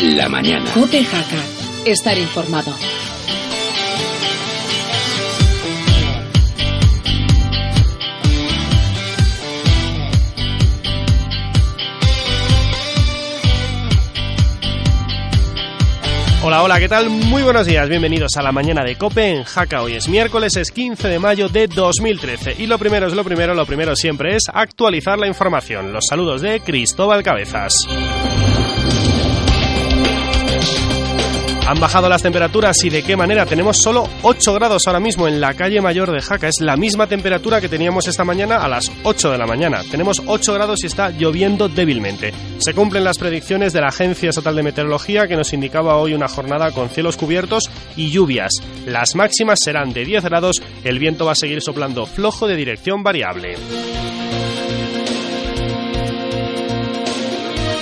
La mañana. Cope Jaca. Estar informado. Hola, hola, ¿qué tal? Muy buenos días, bienvenidos a la mañana de Cope en Jaca. Hoy es miércoles, es 15 de mayo de 2013 y lo primero es lo primero, lo primero siempre es actualizar la información. Los saludos de Cristóbal Cabezas. Han bajado las temperaturas y de qué manera. Tenemos solo 8 grados ahora mismo en la calle mayor de Jaca. Es la misma temperatura que teníamos esta mañana a las 8 de la mañana. Tenemos 8 grados y está lloviendo débilmente. Se cumplen las predicciones de la Agencia Estatal de Meteorología que nos indicaba hoy una jornada con cielos cubiertos y lluvias. Las máximas serán de 10 grados. El viento va a seguir soplando flojo de dirección variable.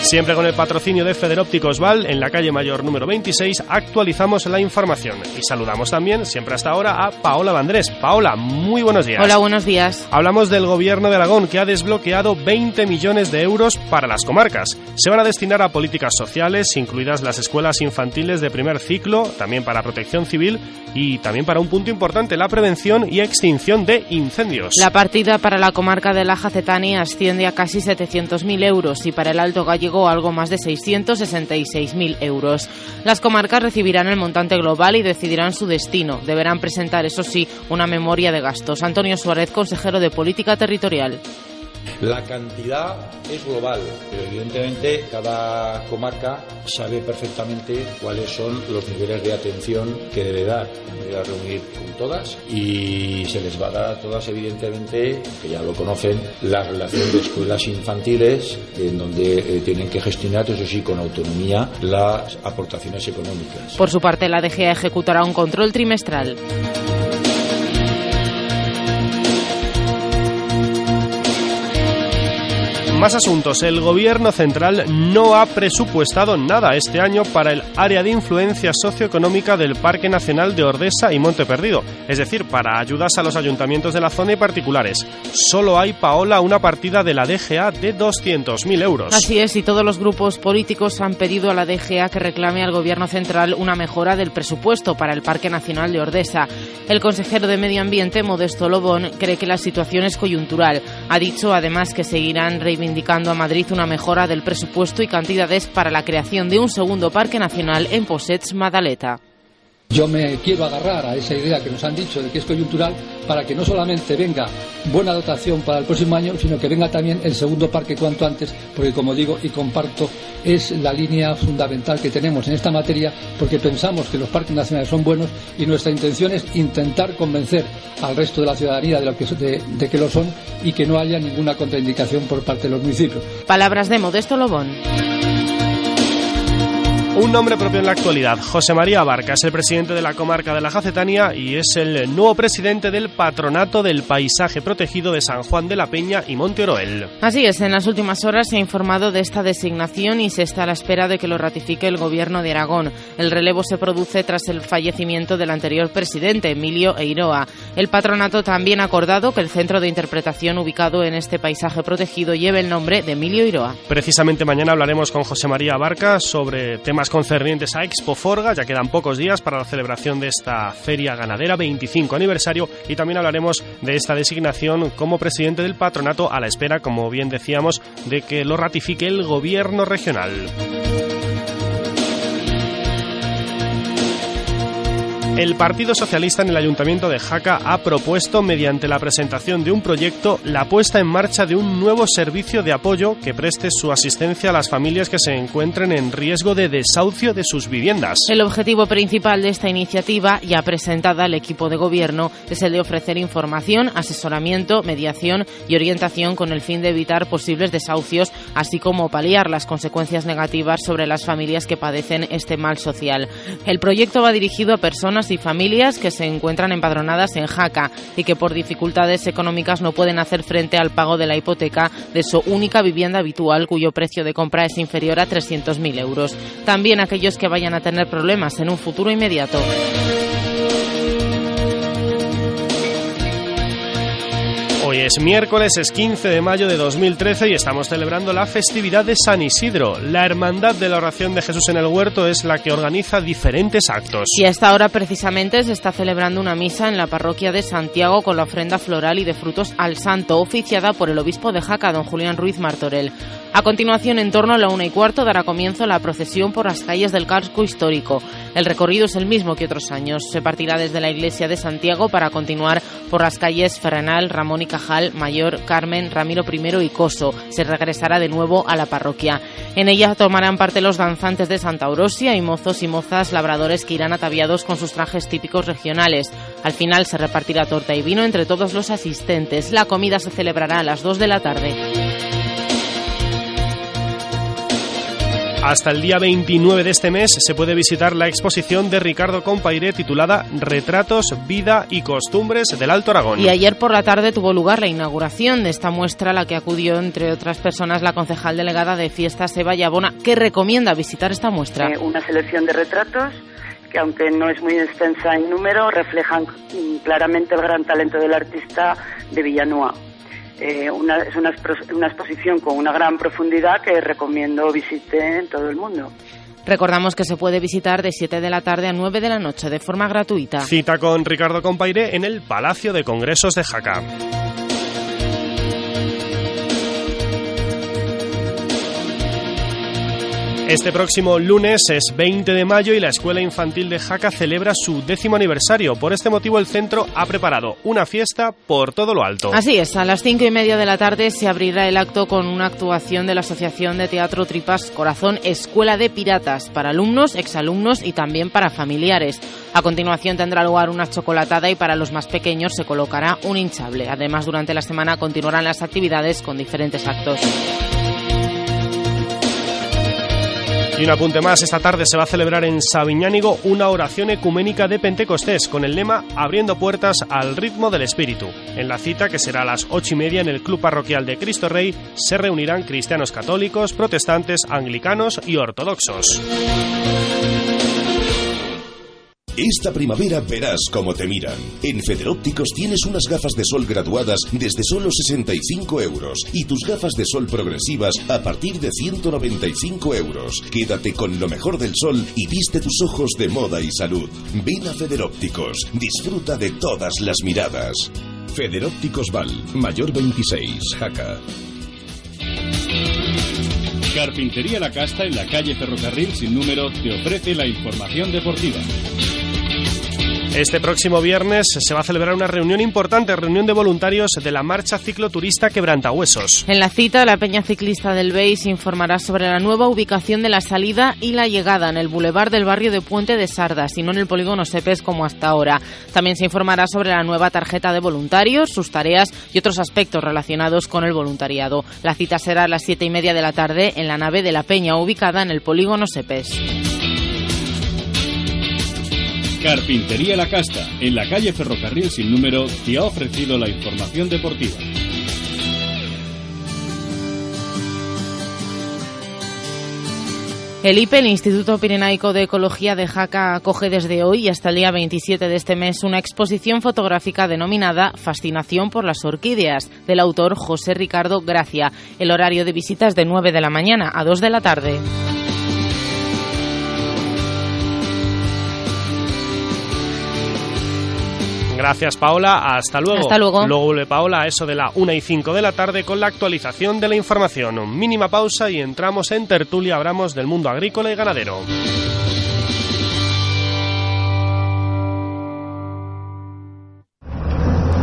Siempre con el patrocinio de Federópticos Val, en la calle Mayor número 26, actualizamos la información. Y saludamos también, siempre hasta ahora, a Paola Vandrés. Paola, muy buenos días. Hola, buenos días. Hablamos del gobierno de Aragón, que ha desbloqueado 20 millones de euros para las comarcas. Se van a destinar a políticas sociales, incluidas las escuelas infantiles de primer ciclo, también para protección civil y también para un punto importante, la prevención y extinción de incendios. La partida para la comarca de la Jacetania asciende a casi 700.000 euros y para el Alto Gallego algo más de 666.000 euros. Las comarcas recibirán el montante global y decidirán su destino. Deberán presentar, eso sí, una memoria de gastos. Antonio Suárez, consejero de Política Territorial. La cantidad es global, pero evidentemente cada comarca sabe perfectamente cuáles son los niveles de atención que debe dar. Me voy a reunir con todas y se les va a dar a todas, evidentemente, que ya lo conocen, la relación de escuelas infantiles, en donde eh, tienen que gestionar, eso sí, con autonomía, las aportaciones económicas. Por su parte, la DGA ejecutará un control trimestral. Más asuntos. El gobierno central no ha presupuestado nada este año para el área de influencia socioeconómica del Parque Nacional de Ordesa y Monte Perdido, es decir, para ayudas a los ayuntamientos de la zona y particulares. Solo hay, Paola, una partida de la DGA de 200.000 euros. Así es, y todos los grupos políticos han pedido a la DGA que reclame al gobierno central una mejora del presupuesto para el Parque Nacional de Ordesa. El consejero de Medio Ambiente, Modesto Lobón, cree que la situación es coyuntural. Ha dicho además que seguirán reivindicando indicando a Madrid una mejora del presupuesto y cantidades para la creación de un segundo parque nacional en Possets Madaleta. Yo me quiero agarrar a esa idea que nos han dicho de que es coyuntural para que no solamente venga buena dotación para el próximo año, sino que venga también el segundo parque cuanto antes, porque como digo y comparto, es la línea fundamental que tenemos en esta materia, porque pensamos que los parques nacionales son buenos y nuestra intención es intentar convencer al resto de la ciudadanía de, lo que, de, que lo son y que no haya ninguna contraindicación por parte de los municipios. Palabras de Modesto Lobón. Un nombre propio en la actualidad, José María Barca, es el presidente de la comarca de la Jacetania y es el nuevo presidente del Patronato del Paisaje Protegido de San Juan de la Peña y Monte Oroel. Así es, en las últimas horas se ha informado de esta designación y se está a la espera de que lo ratifique el gobierno de Aragón. El relevo se produce tras el fallecimiento del anterior presidente, Emilio Eiroa. El patronato también ha acordado que el centro de interpretación ubicado en este paisaje protegido lleve el nombre de Emilio Eiroa. Precisamente mañana hablaremos con José María Barca sobre temas concernientes a Expo Forga. Ya quedan pocos días para la celebración de esta feria ganadera, 25 aniversario, y también hablaremos de esta designación como presidente del patronato a la espera, como bien decíamos, de que lo ratifique el gobierno regional. El Partido Socialista en el Ayuntamiento de Jaca ha propuesto, mediante la presentación de un proyecto, la puesta en marcha de un nuevo servicio de apoyo que preste su asistencia a las familias que se encuentren en riesgo de desahucio de sus viviendas. El objetivo principal de esta iniciativa, ya presentada al equipo de gobierno, es el de ofrecer información, asesoramiento, mediación y orientación con el fin de evitar posibles desahucios, así como paliar las consecuencias negativas sobre las familias que padecen este mal social. El proyecto va dirigido a personas y familias que se encuentran empadronadas en Jaca y que por dificultades económicas no pueden hacer frente al pago de la hipoteca de su única vivienda habitual cuyo precio de compra es inferior a 300.000 euros. También aquellos que vayan a tener problemas en un futuro inmediato. Es miércoles, es 15 de mayo de 2013 y estamos celebrando la festividad de San Isidro. La Hermandad de la Oración de Jesús en el Huerto es la que organiza diferentes actos. Y a esta hora precisamente se está celebrando una misa en la parroquia de Santiago con la ofrenda floral y de frutos al santo, oficiada por el obispo de Jaca, don Julián Ruiz Martorell. A continuación, en torno a la una y cuarto, dará comienzo la procesión por las calles del casco histórico. El recorrido es el mismo que otros años. Se partirá desde la iglesia de Santiago para continuar por las calles Ferranal, Ramón y Cajal, Mayor, Carmen, Ramiro I y Coso. Se regresará de nuevo a la parroquia. En ella tomarán parte los danzantes de Santa Orosia y mozos y mozas labradores que irán ataviados con sus trajes típicos regionales. Al final se repartirá torta y vino entre todos los asistentes. La comida se celebrará a las 2 de la tarde. Hasta el día 29 de este mes se puede visitar la exposición de Ricardo Compairé titulada Retratos, Vida y Costumbres del Alto Aragón. Y ayer por la tarde tuvo lugar la inauguración de esta muestra, a la que acudió, entre otras personas, la concejal delegada de Fiestas, Eva Yabona, que recomienda visitar esta muestra. Eh, una selección de retratos que aunque no es muy extensa en número, reflejan mm, claramente el gran talento del artista de Villanueva. Eh, una, es una, una exposición con una gran profundidad que recomiendo visite en todo el mundo. Recordamos que se puede visitar de 7 de la tarde a 9 de la noche de forma gratuita. Cita con Ricardo Compaire en el Palacio de Congresos de Jaca. Este próximo lunes es 20 de mayo y la Escuela Infantil de Jaca celebra su décimo aniversario. Por este motivo el centro ha preparado una fiesta por todo lo alto. Así es, a las cinco y media de la tarde se abrirá el acto con una actuación de la Asociación de Teatro Tripas Corazón Escuela de Piratas para alumnos, exalumnos y también para familiares. A continuación tendrá lugar una chocolatada y para los más pequeños se colocará un hinchable. Además, durante la semana continuarán las actividades con diferentes actos. Y un apunte más, esta tarde se va a celebrar en Sabiñánigo una oración ecuménica de Pentecostés con el lema Abriendo puertas al ritmo del Espíritu. En la cita, que será a las ocho y media en el Club Parroquial de Cristo Rey, se reunirán cristianos católicos, protestantes, anglicanos y ortodoxos. Esta primavera verás cómo te miran. En Federópticos tienes unas gafas de sol graduadas desde solo 65 euros y tus gafas de sol progresivas a partir de 195 euros. Quédate con lo mejor del sol y viste tus ojos de moda y salud. Ven a Federópticos, disfruta de todas las miradas. Federópticos Val, Mayor 26, Jaca. Carpintería La Casta en la calle Ferrocarril sin número te ofrece la información deportiva. Este próximo viernes se va a celebrar una reunión importante, reunión de voluntarios de la marcha cicloturista Quebrantahuesos. En la cita, la Peña Ciclista del Beis informará sobre la nueva ubicación de la salida y la llegada en el bulevar del barrio de Puente de Sardas y no en el polígono Sepes como hasta ahora. También se informará sobre la nueva tarjeta de voluntarios, sus tareas y otros aspectos relacionados con el voluntariado. La cita será a las siete y media de la tarde en la nave de la Peña ubicada en el polígono Sepes. Carpintería La Casta, en la calle Ferrocarril sin número, te ha ofrecido la información deportiva. El IPE, el Instituto Pirenaico de Ecología de Jaca, acoge desde hoy y hasta el día 27 de este mes una exposición fotográfica denominada Fascinación por las orquídeas, del autor José Ricardo Gracia. El horario de visitas de 9 de la mañana a 2 de la tarde. Gracias, Paola. Hasta luego. Hasta luego. Luego vuelve Paola a eso de la 1 y 5 de la tarde con la actualización de la información. Mínima pausa y entramos en tertulia. Hablamos del mundo agrícola y ganadero.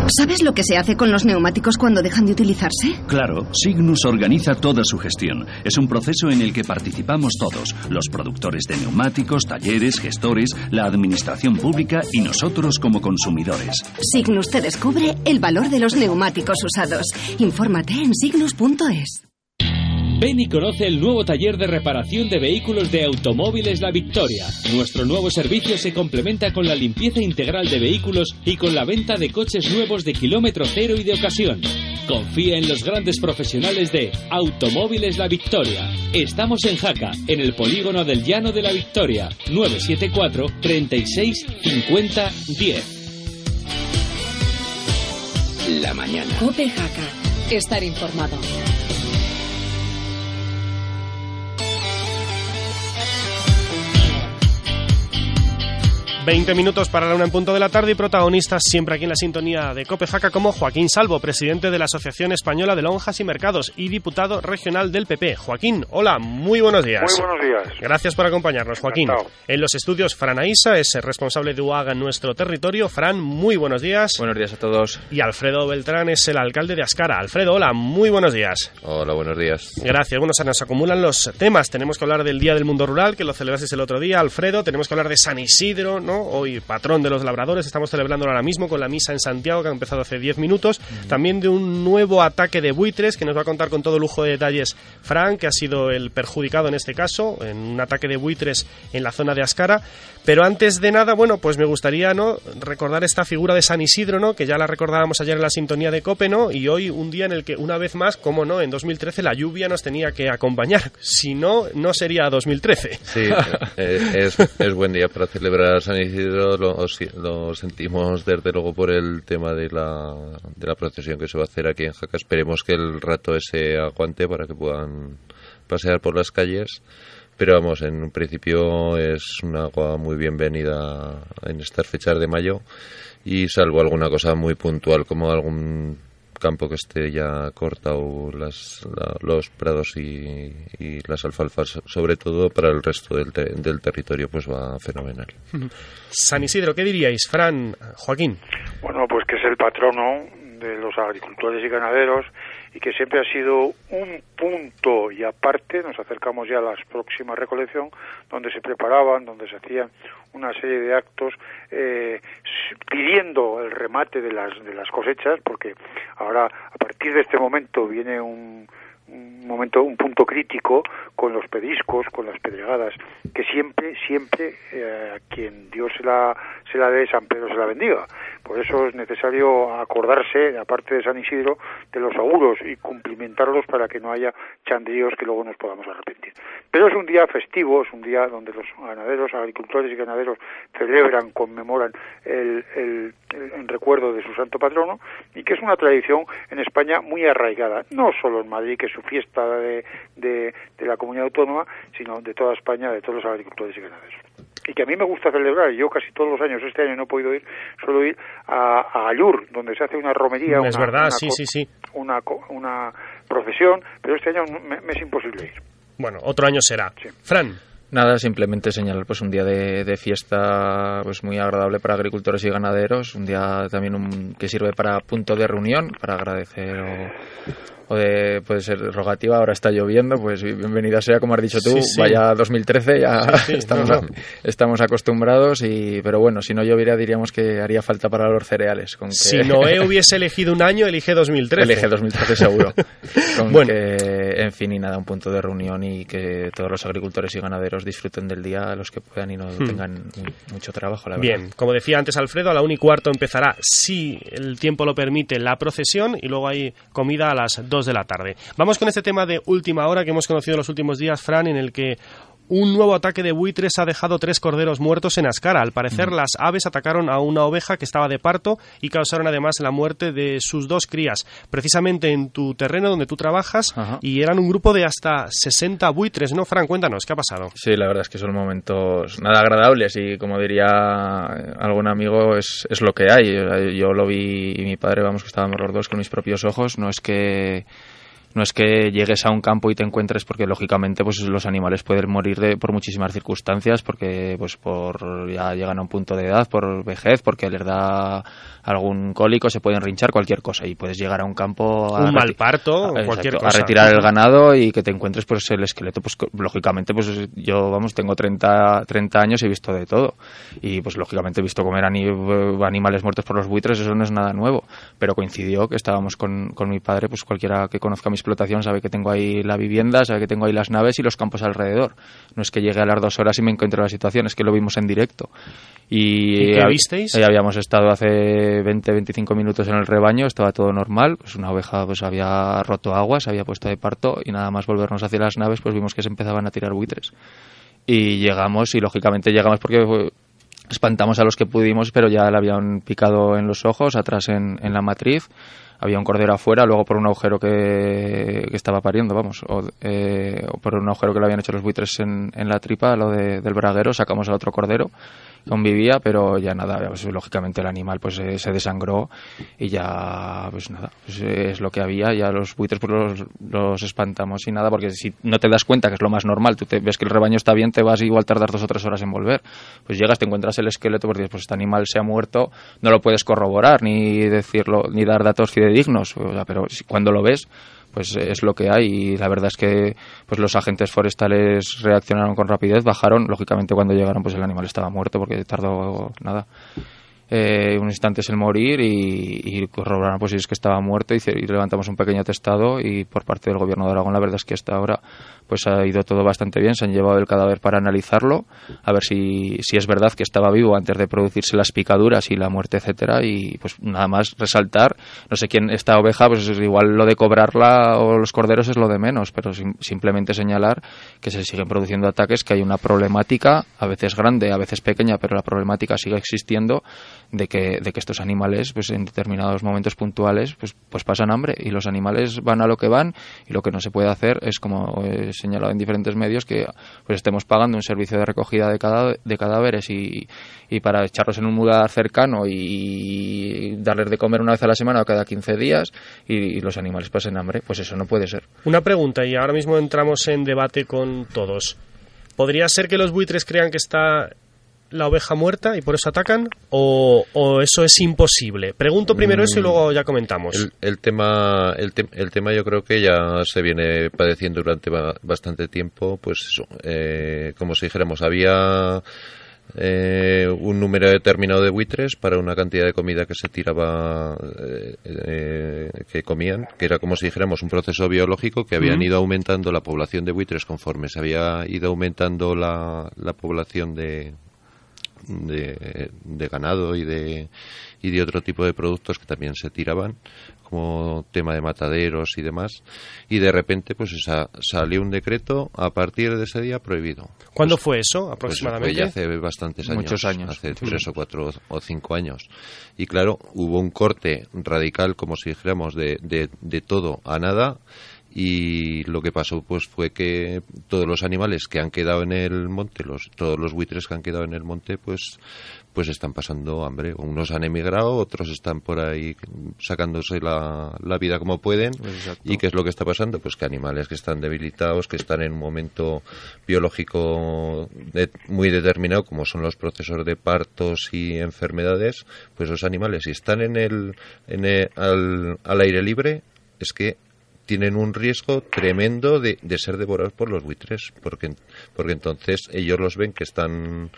¿Sabes lo que se hace con los neumáticos cuando dejan de utilizarse? Claro, Signus organiza toda su gestión. Es un proceso en el que participamos todos, los productores de neumáticos, talleres, gestores, la administración pública y nosotros como consumidores. Signus te descubre el valor de los neumáticos usados. Infórmate en signus.es. Ven y conoce el nuevo taller de reparación de vehículos de Automóviles La Victoria. Nuestro nuevo servicio se complementa con la limpieza integral de vehículos y con la venta de coches nuevos de kilómetro cero y de ocasión. Confía en los grandes profesionales de Automóviles La Victoria. Estamos en Jaca, en el polígono del Llano de la Victoria, 974 36 50 10. la mañana. Cope Jaca. Estar informado. 20 minutos para la una en punto de la tarde y protagonistas siempre aquí en la sintonía de Copejaca como Joaquín Salvo, presidente de la Asociación Española de Lonjas y Mercados y diputado regional del PP. Joaquín, hola, muy buenos días. Muy buenos días. Gracias por acompañarnos, Joaquín. En los estudios, Fran Aisa es el responsable de UAGA en nuestro territorio. Fran, muy buenos días. Buenos días a todos. Y Alfredo Beltrán es el alcalde de Ascara. Alfredo, hola, muy buenos días. Hola, buenos días. Gracias. Bueno, se nos acumulan los temas. Tenemos que hablar del Día del Mundo Rural, que lo celebrasteis el otro día, Alfredo. Tenemos que hablar de San Isidro, ¿no? Hoy patrón de los labradores. Estamos celebrando ahora mismo con la misa en Santiago, que ha empezado hace 10 minutos. También de un nuevo ataque de buitres, que nos va a contar con todo lujo de detalles Frank, que ha sido el perjudicado en este caso, en un ataque de buitres en la zona de Ascara. Pero antes de nada, bueno, pues me gustaría ¿no? recordar esta figura de San Isidro, ¿no? que ya la recordábamos ayer en la sintonía de Cope, ¿no? y hoy un día en el que, una vez más, como no, en 2013 la lluvia nos tenía que acompañar. Si no, no sería 2013. Sí, eh, es, es buen día para celebrar San Isidro. Lo, lo, sentimos desde luego por el tema de la, de la procesión que se va a hacer aquí en Jaca. Esperemos que el rato ese aguante para que puedan pasear por las calles. Pero vamos, en un principio es una agua muy bienvenida en estas fechas de mayo y salvo alguna cosa muy puntual como algún campo que esté ya cortado las, los prados y, las alfalfas, sobre todo para el resto del, del territorio, pues va fenomenal. San Isidro, ¿qué diríais, Fran, Joaquín? Bueno, pues que es el patrono de los agricultores y ganaderos y que siempre ha sido un punto y aparte, nos acercamos ya a la próxima recolección, donde se preparaban, donde se hacían una serie de actos eh, pidiendo el remate de las, de las cosechas, porque ahora a partir de este momento viene un, un momento, un punto crítico con los pediscos, con las pedregadas, que siempre, siempre eh, a quien Dios se la, se la dé, San Pedro se la bendiga. Por eso es necesario acordarse, aparte de San Isidro, de los auguros y cumplimentarlos para que no haya chandríos que luego nos podamos arrepentir. Pero es un día festivo, es un día donde los ganaderos, agricultores y ganaderos celebran, conmemoran el, el, en recuerdo de su santo patrono y que es una tradición en España muy arraigada, no solo en Madrid, que es su fiesta de, de, de la comunidad autónoma, sino de toda España, de todos los agricultores y ganaderos y que a mí me gusta celebrar. Yo casi todos los años, este año no he podido ir, suelo ir a, a Ayur, donde se hace una romería. Es una, verdad, una, sí, sí, sí. Una, una procesión, pero este año me, me, es imposible ir. Bueno, otro año será. Sí. Fran. Nada, simplemente señalar pues un día de, de, fiesta pues muy agradable para agricultores y ganaderos, un día también un, que sirve para punto de reunión, para agradecer o, o de, puede ser rogativa, ahora está lloviendo, pues bienvenida sea, como has dicho tú, Sí, sí. vaya 2013, ya Sí, estamos, no, no. estamos acostumbrados, y pero bueno, si no lloviera diríamos que haría falta para los cereales. Con que... Si Noé hubiese elegido un año, elige 2013. Elige 2013 seguro. Con Bueno. que, en fin, y nada, un punto de reunión y que todos los agricultores y ganaderos disfruten del día, los que puedan y no Hmm. tengan mu- mucho trabajo, la verdad. Bien, como decía antes Alfredo, a la 1 y cuarto empezará, si el tiempo lo permite, la procesión y luego hay comida a las 2 de la tarde. Vamos con este tema de última hora que hemos conocido en los últimos días, Fran, en el que un nuevo ataque de buitres ha dejado tres corderos muertos en Ascara. Al parecer, las aves atacaron a una oveja que estaba de parto y causaron además la muerte de sus dos crías, precisamente en tu terreno donde tú trabajas, y eran un grupo de hasta 60 buitres, ¿no, Fran? Cuéntanos, ¿qué ha pasado? Sí, la verdad es que son momentos nada agradables y como diría algún amigo, es, es lo que hay. Yo lo vi y mi padre, vamos, que estábamos los dos con mis propios ojos. No es que no es que llegues a un campo y te encuentres porque lógicamente pues los animales pueden morir de, por muchísimas circunstancias porque pues por ya llegan a un punto de edad por vejez porque les da algún cólico se pueden rinchar cualquier cosa y puedes llegar a un campo a Un mal parto o a- cualquier exacto, cosa. a retirar el ganado y que te encuentres pues el esqueleto pues lógicamente pues yo vamos tengo 30 30 años y he visto de todo y pues lógicamente he visto comer ani- animales muertos por los buitres eso no es nada nuevo pero coincidió que estábamos con, con mi padre pues cualquiera que conozca mi explotación sabe que tengo ahí la vivienda sabe que tengo ahí las naves y los campos alrededor no es que llegue a las dos horas y me encuentre la situación es que lo vimos en directo y, ¿Y qué hab- visteis? eh, habíamos estado hace 20, 25 minutos en el rebaño, estaba todo normal, pues una oveja pues había roto agua, se había puesto de parto y nada más volvernos hacia las naves pues vimos que se empezaban a tirar buitres. Y llegamos y lógicamente llegamos porque fue- espantamos a los que pudimos, pero ya le habían picado en los ojos, atrás en, en la matriz había un cordero afuera, luego por un agujero que, que estaba pariendo, vamos, o, eh, o, por un agujero que le habían hecho los buitres en, en la tripa, lo de, del braguero, sacamos al otro cordero convivía, pero ya nada, pues, lógicamente el animal pues eh, se desangró y ya pues nada, pues, eh, es lo que había, ya los buitres pues los, los, espantamos y nada, porque si no te das cuenta que es lo más normal, tú te, ves que el rebaño está bien, te vas igual tardar dos o tres horas en volver, pues llegas, te encuentras el esqueleto, dices, pues este animal se ha muerto, no lo puedes corroborar ni decirlo, ni dar datos fidedignos, o sea, pero cuando lo ves pues es lo que hay y la verdad es que pues los agentes forestales reaccionaron con rapidez, bajaron, lógicamente cuando llegaron pues el animal estaba muerto porque tardó nada. Eh, un instante es el morir y, y corroboraron pues si es que estaba muerto y, levantamos un pequeño atestado y por parte del gobierno de Aragón la verdad es que hasta ahora pues ha ido todo bastante bien, se han llevado el cadáver para analizarlo, a ver si, si es verdad que estaba vivo antes de producirse las picaduras y la muerte, etcétera, y pues nada más resaltar, no sé quién, esta oveja, pues igual lo de cobrarla o los corderos es lo de menos, pero sim simplemente señalar que se siguen produciendo ataques, que hay una problemática, a veces grande, a veces pequeña, pero la problemática sigue existiendo de que, de que estos animales, pues en determinados momentos puntuales, pues, pues pasan hambre y los animales van a lo que van y lo que no se puede hacer es como he señalado en diferentes medios que pues estemos pagando un servicio de recogida de, cadáver, de cadáveres y, y, para echarlos en un muladar cercano y darles de comer una vez a la semana o cada 15 días y los animales pasen hambre, pues eso no puede ser. Una pregunta y ahora mismo entramos en debate con todos. ¿Podría ser que los buitres crean que está la oveja muerta y por eso atacan? ¿O, o eso es imposible? Pregunto primero mm, eso y luego ya comentamos. El, el tema, el, te, el, tema yo creo que ya se viene padeciendo durante bastante tiempo. Pues eso, eh, como si dijéramos, había eh, un número determinado de buitres para una cantidad de comida que se tiraba, eh, eh, que comían, que era como si dijéramos un proceso biológico que habían uh -huh. ido aumentando la población de buitres conforme se había ido aumentando la, la población de, de, de, ganado y de, y de otro tipo de productos que también se tiraban, como tema de mataderos y demás, y de repente pues esa, salió un decreto a partir de ese día prohibido. ¿Cuándo pues, fue eso aproximadamente? Pues hace bastantes años. Muchos años. Hace sí. tres o cuatro o cinco años. Y claro, hubo un corte radical, como si dijéramos, de, de, de todo a nada y lo que pasó pues fue que todos los animales que han quedado en el monte los todos los buitres que han quedado en el monte pues pues están pasando hambre. Unos han emigrado otros están por ahí sacándose la, la vida como pueden. Exacto. y qué es lo que está pasando pues que animales que están debilitados que están en un momento biológico de, muy determinado como son los procesos de partos y enfermedades pues los animales si están en el, en el al, al aire libre es que tienen un riesgo tremendo de, de, ser devorados por los buitres, porque, porque entonces ellos los ven que están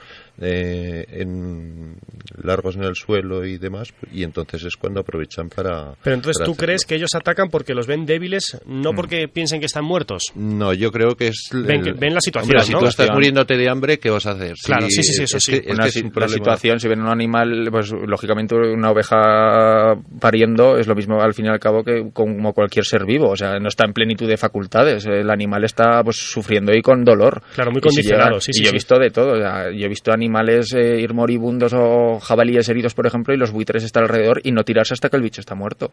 eh, en, largos en el suelo y demás, y entonces es cuando aprovechan para. Pero entonces para tú hacerlo. crees que ellos atacan porque los ven débiles, no Mm. porque piensen que están muertos. No, yo creo que es. Ven, la situación, Hombre, si ¿no? tú estás muriéndote de hambre, ¿qué vas a hacer? Claro, sí, sí, sí, eso es sí. que- es una, que es si- un la situación, si ven un animal, pues lógicamente una oveja pariendo es lo mismo al fin y al cabo que como cualquier ser vivo, o sea, no está en plenitud de facultades, el animal está pues sufriendo y con dolor. Claro, muy Y si condicionado, llega- sí, y yo he sí. visto de todo, o sea, yo he visto animales eh, ir moribundos o jabalíes heridos, por ejemplo, y los buitres están alrededor y no tirarse hasta que el bicho está muerto.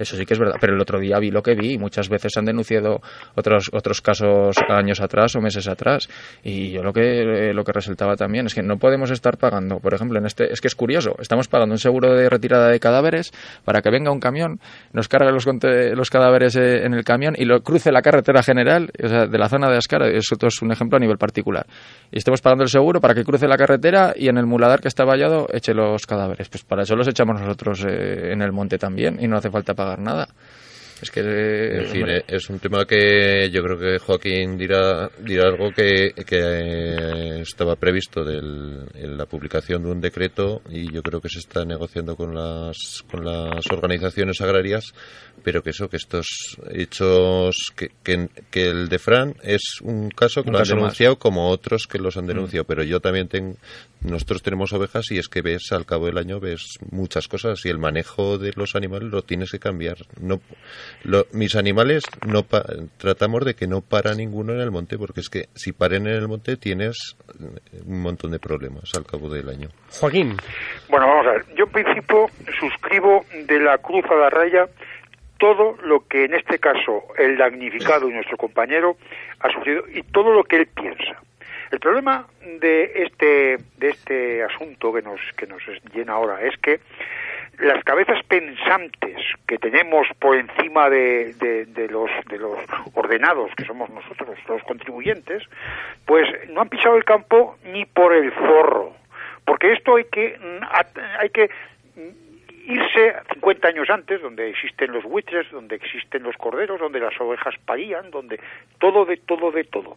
Eso sí que es verdad, pero el otro día vi lo que vi y muchas veces han denunciado otros otros casos años atrás o meses atrás y yo lo que eh, lo que resaltaba también es que no podemos estar pagando, por ejemplo, en este es que es curioso, estamos pagando un seguro de retirada de cadáveres para que venga un camión, nos cargue los los cadáveres eh, en el camión y lo cruce la carretera general, o sea, de la zona de Ascara, eso es un ejemplo a nivel particular. Y estamos pagando el seguro para que cruce la carretera y en el muladar que está vallado eche los cadáveres. Pues para eso los echamos nosotros eh, en el monte también y no hace falta pagar nada. Es que En fin, eh, es un tema que yo creo que Joaquín dirá, dirá algo que, que eh, estaba previsto del, en la publicación de un decreto y yo creo que se está negociando con las, con las organizaciones agrarias, pero que eso, que estos hechos, que, que, que el de Fran es un caso que Un lo han caso más. denunciado como otros que los han denunciado, pero yo también tengo, nosotros tenemos ovejas y es que ves al cabo del año ves muchas cosas y el manejo de los animales lo tienes que cambiar. No, mis animales no tratamos de que no para ninguno en el monte, porque es que si paren en el monte tienes un montón de problemas al cabo del año. Joaquín. Bueno, vamos a ver. Yo en principio suscribo de la cruz a la raya todo lo que en este caso el damnificado y nuestro compañero ha sufrido y todo lo que él piensa. El problema de este de este asunto que nos que nos llena ahora es que las cabezas pensantes que tenemos por encima de, de, los, de los ordenados, que somos nosotros, los contribuyentes, pues no han pisado el campo ni por el zorro. Porque esto hay que, hay que irse 50 años antes, donde existen los buitres, donde existen los corderos, donde las ovejas parían, donde todo de todo de todo.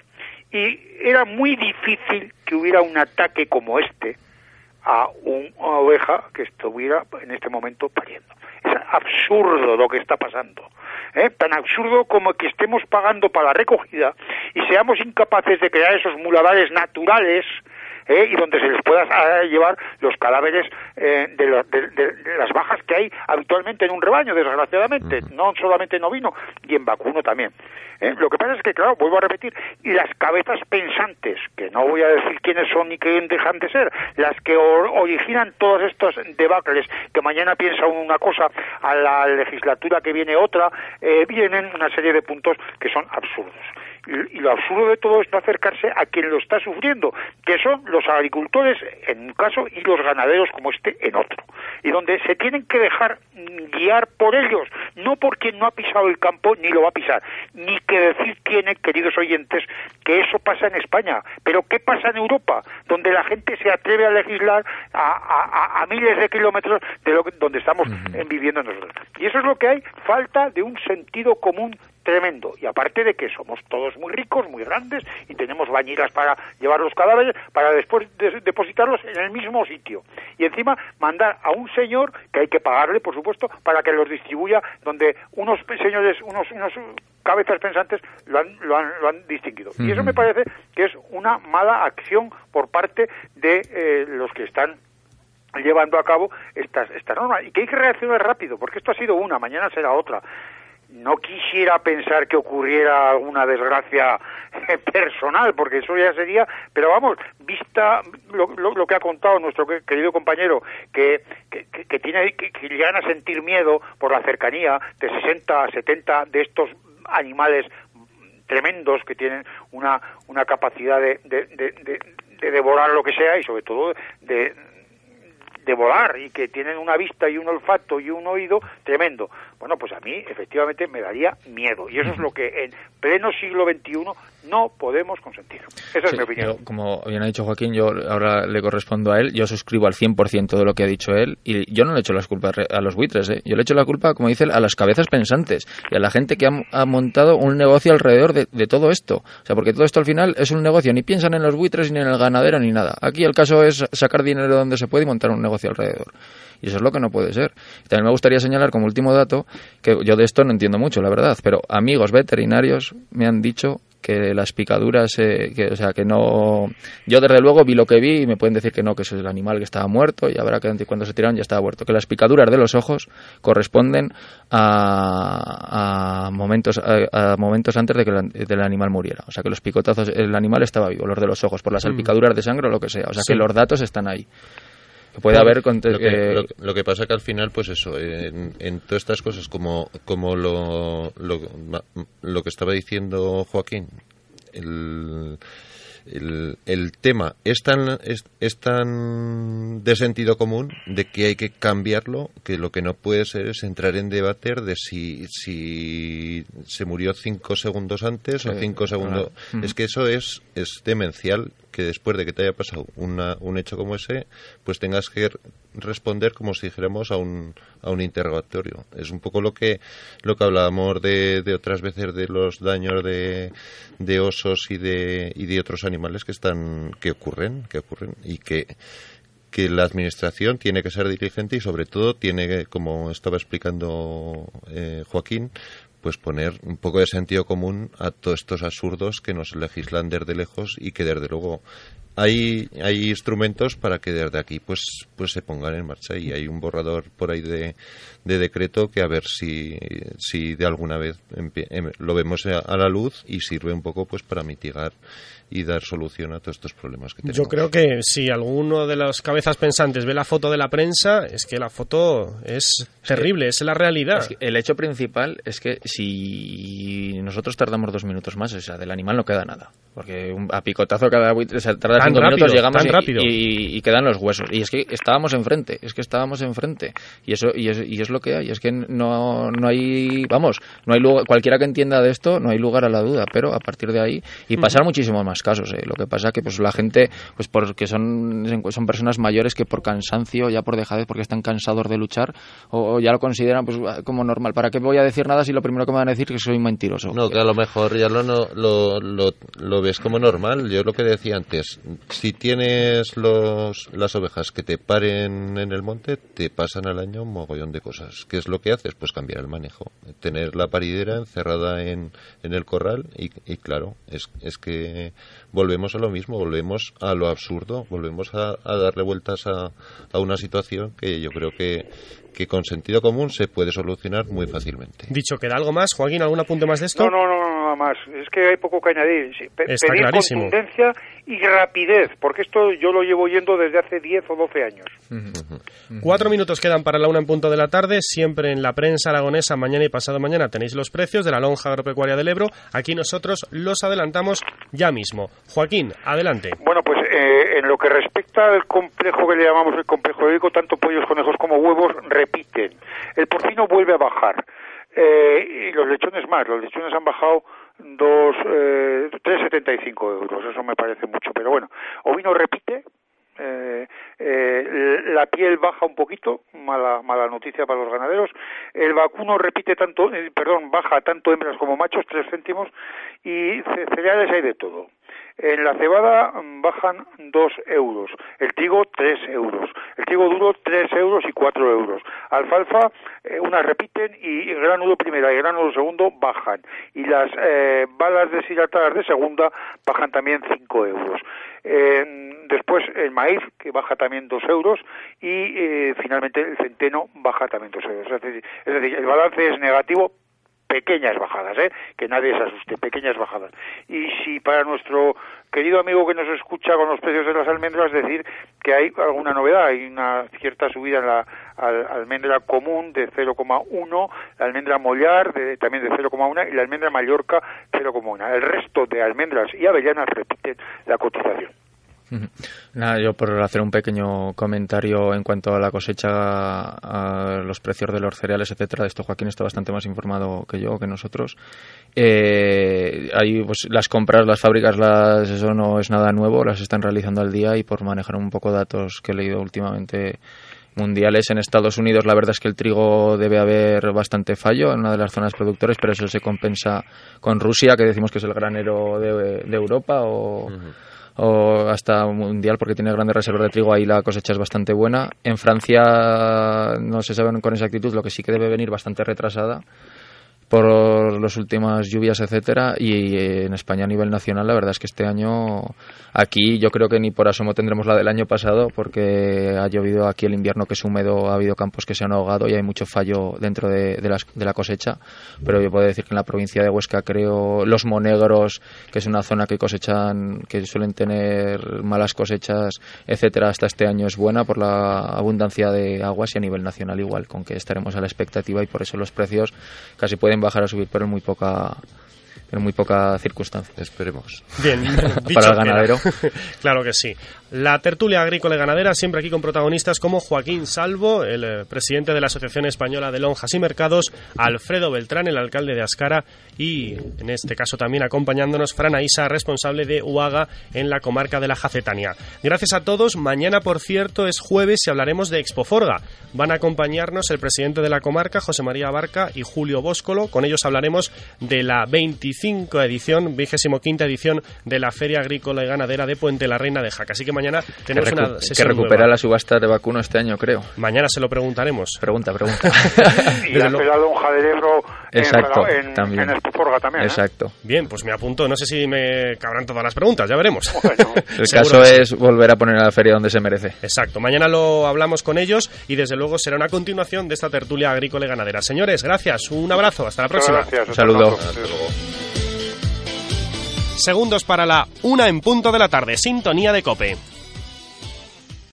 Y era muy difícil que hubiera un ataque como este, a una oveja que estuviera en este momento pariendo. Es absurdo lo que está pasando. ¿eh? Tan absurdo como que estemos pagando para la recogida y seamos incapaces de crear esos muladares naturales ¿eh? y donde se les pueda ah, llevar los cadáveres eh, de, las bajas que hay habitualmente en un rebaño, desgraciadamente, no solamente en ovino y en vacuno también. ¿eh? Lo que pasa es que, claro, vuelvo a repetir, y las cabezas pensantes, que no voy a decir quiénes son ni quién dejan de ser, las que originan todos estos debacles, que mañana piensa una cosa, a la legislatura que viene otra, vienen una serie de puntos que son absurdos. Y, lo absurdo de todo es no acercarse a quien lo está sufriendo, que son los agricultores en un caso y los ganaderos como este en otro. Y donde se tienen que dejar guiar por ellos, no por quien no ha pisado el campo ni lo va a pisar, ni que decir tiene, queridos oyentes, que eso pasa en España. Pero ¿qué pasa en Europa? Donde la gente se atreve a legislar a, miles de kilómetros de lo donde estamos viviendo nosotros. Y eso es lo que hay, falta de un sentido común tremendo. Y aparte de que somos todos muy ricos, muy grandes, y tenemos bañeras para llevar los cadáveres, para después depositarlos en el mismo sitio. Y encima mandar a un señor, que hay que pagarle, por supuesto, para que los distribuya donde unos señores, unos, unos cabezas pensantes lo han, lo han, lo han distinguido. Y eso me parece que es una mala acción por parte de eh, los que están llevando a cabo estas, esta norma y que hay que reaccionar rápido porque esto ha sido una, mañana será otra no quisiera pensar que ocurriera alguna desgracia personal, porque eso ya sería, pero vamos, vista lo, que ha contado nuestro querido compañero, que, tiene, que, llegan a sentir miedo por la cercanía de 60 a 70 de estos animales tremendos que tienen una, una capacidad de, de, de devorar lo que sea y sobre todo de, de volar y que tienen una vista y un olfato y un oído tremendo. Bueno, pues a mí efectivamente me daría miedo. Y eso es lo que en pleno siglo XXI no podemos consentir. Esa es mi opinión. como bien ha dicho Joaquín, yo ahora le correspondo a él, yo suscribo al 100% de lo que ha dicho él y yo no le echo las culpas a los buitres, ¿eh? yo le echo la culpa, como dice, a las cabezas pensantes y a la gente que ha, montado un negocio alrededor de, de, todo esto. O sea, porque todo esto al final es un negocio, ni piensan en los buitres, ni en el ganadero, ni nada. Aquí el caso es sacar dinero donde se puede y montar un negocio alrededor. Y eso es lo que no puede ser. también me gustaría señalar como último dato, que yo de esto no entiendo mucho, la verdad, pero amigos veterinarios me han dicho que las picaduras, eh, que, o sea, que no... Yo desde luego vi lo que vi y me pueden decir que no, que es el animal que estaba muerto y habrá que cuando se tiraron ya estaba muerto. Que las picaduras de los ojos corresponden a, a momentos a, momentos antes de que el, animal muriera. O sea, que los picotazos, el animal estaba vivo, los de los ojos, por las mm. salpicaduras de sangre o lo que sea. O sea, que los datos están ahí puede haber lo que, lo, que, pasa que al final pues eso en, en todas estas cosas como como lo, lo, lo que estaba diciendo Joaquín el el, el tema es tan, es, es, tan de sentido común de que hay que cambiarlo que lo que no puede ser es entrar en debate de si, si se murió cinco segundos antes o cinco segundos. Es que eso es, es demencial que después de que te haya pasado una, un hecho como ese, pues tengas que responder como si dijéramos a un, a un interrogatorio. Es un poco lo que, lo que hablábamos de, de otras veces de los daños de, de osos y de, y de otros animales que están, que ocurren, que ocurren y que, que la administración tiene que ser diligente y sobre todo tiene, como estaba explicando eh, Joaquín, pues poner un poco de sentido común a todos estos absurdos que nos legislan desde lejos y que desde luego hay, hay instrumentos para que desde aquí pues, pues se pongan en marcha. Y hay un borrador por ahí de, de decreto que a ver si, si de alguna vez em, lo vemos a, la luz y sirve un poco pues para mitigar y dar solución a todos estos problemas que tenemos. Yo creo que si alguno de las cabezas pensantes ve la foto de la prensa, es que la foto es terrible, es la realidad. el hecho principal es que si nosotros tardamos dos minutos más, o sea, del animal no queda nada. Porque a picotazo cada o sea, tarda cinco minutos llegamos y, y, quedan los huesos. Y es que estábamos enfrente, es que estábamos enfrente. Y eso y es, y es lo que hay. Es que no, no hay, vamos, no hay lugar, cualquiera que entienda de esto, no hay lugar a la duda. Pero a partir de ahí, y pasar muchísimos más casos. ¿eh? Lo que pasa que pues la gente, pues porque son, son personas mayores que por cansancio, ya por dejadez, porque están cansados de luchar, o, ya lo consideran pues como normal. ¿Para qué voy a decir nada si lo primero que me van a decir es que soy mentiroso? No, que a lo mejor ya lo, lo, lo, ves como normal. Yo lo que decía antes, si tienes los, las ovejas que te paren en el monte, te pasan al año un mogollón de cosas. ¿Qué es lo que haces? Pues cambiar el manejo. Tener la paridera encerrada en, en el corral y, y claro, es, es que volvemos a lo mismo, volvemos a lo absurdo, volvemos a, darle vueltas a, a, una situación que yo creo que, que con sentido común se puede solucionar muy fácilmente. Dicho, ¿queda algo más? Joaquín, ¿algún apunte más de esto? No, no, no, nada más. Es que hay poco que añadir. Está pedir contundencia y rapidez, porque esto yo lo llevo yendo desde hace 10 o 12 años. Cuatro minutos quedan para la una en punto de la tarde. Siempre en la prensa aragonesa, mañana y pasado mañana, tenéis los precios de la lonja agropecuaria del Ebro. Aquí nosotros los adelantamos ya mismo. Joaquín, adelante. Bueno, pues eh, en lo que respecta al complejo que le llamamos el complejo de tanto pollos, conejos como huevos repiten. El porcino vuelve a bajar. Eh, y los lechones más, los lechones han bajado dos, eh, 3,75 euros, eso me parece mucho, pero bueno, ovino repite, eh, eh, la piel baja un poquito, mala, mala noticia para los ganaderos. El vacuno repite tanto, eh, perdón, baja tanto hembras como machos, tres céntimos, y cereales hay de todo. En la cebada mm, bajan 2 euros, el trigo 3 euros, el trigo duro 3 euros y 4 euros. Alfalfa, unas repiten y el granudo primera y el granudo segundo bajan. Y las balas deshidratadas de segunda bajan también 5 euros. El maíz, que baja también 2 euros, y eh, finalmente el centeno baja también 2 euros. Es decir, es decir, el balance es negativo, pequeñas bajadas, ¿eh? que nadie se asuste, pequeñas bajadas. Y si para nuestro querido amigo que nos escucha con los precios de las almendras decir que hay alguna novedad, hay una cierta subida en la almendra común de 0,1, la almendra mollar de, también de 0,1 y la almendra mallorca 0,1. El resto de almendras y avellanas repiten la cotización. Nada, yo por hacer un pequeño comentario en cuanto a la cosecha, a los precios de los cereales, etcétera. De esto Joaquín está bastante más informado que yo, que nosotros. Eh, ahí, pues, las compras, las fábricas, las, eso no es nada nuevo, las están realizando al día y por manejar un poco datos que he leído últimamente mundiales en Estados Unidos, la verdad es que el trigo debe haber bastante fallo en una de las zonas productores, pero eso se compensa con Rusia, que decimos que es el granero de, Europa o o hasta mundial porque tiene grandes reservas de trigo, ahí la cosecha es bastante buena. En Francia no se sabe con exactitud, lo que sí que debe venir bastante retrasada por las últimas lluvias, etcétera, y en España a nivel nacional la verdad es que este año aquí yo creo que ni por asomo tendremos la del año pasado porque ha llovido aquí el invierno que es húmedo, ha habido campos que se han ahogado y hay mucho fallo dentro de, de, la cosecha, pero yo puedo decir que en la provincia de Huesca creo los monegros, que es una zona que cosechan, que suelen tener malas cosechas, etcétera, hasta este año es buena por la abundancia de aguas y a nivel nacional igual, con que estaremos a la expectativa y por eso los precios casi pueden bajar a subir, pero en muy poca en muy poca circunstancia. Esperemos. Bien, para el ganadero. claro que sí. La tertulia agrícola y ganadera, siempre aquí con protagonistas como Joaquín Salvo, el eh, presidente de la Asociación Española de Lonjas y Mercados, Alfredo Beltrán, el alcalde de Ascara, y en este caso también acompañándonos Fran Aisa, responsable de UAGA en la comarca de la Jacetania. Gracias a todos. Mañana, por cierto, es jueves y hablaremos de Expoforga. Van a acompañarnos el presidente de la comarca, José María Barca, y Julio Bóscolo. Con ellos hablaremos de la 25 edición, 25 edición de la Feria Agrícola y Ganadera de Puente la Reina de Jaca. Así que mañana Que, tenemos una que recupera nueva. la subasta de vacuno este año, creo. Mañana se lo preguntaremos. Pregunta, pregunta. Y ha pelado un jaderebro Exacto, en, también. en Esporga también. ¿eh? Exacto. Bien, pues me apunto. No sé si me cabrán todas las preguntas, ya veremos. El caso es volver a poner a la feria donde se merece. Exacto, mañana lo hablamos con ellos y desde luego será una continuación de esta tertulia agrícola y ganadera. Señores, gracias, un abrazo, hasta la Muchas próxima. gracias, Un saludo. Segundos para la una en punto de la tarde, sintonía de cope.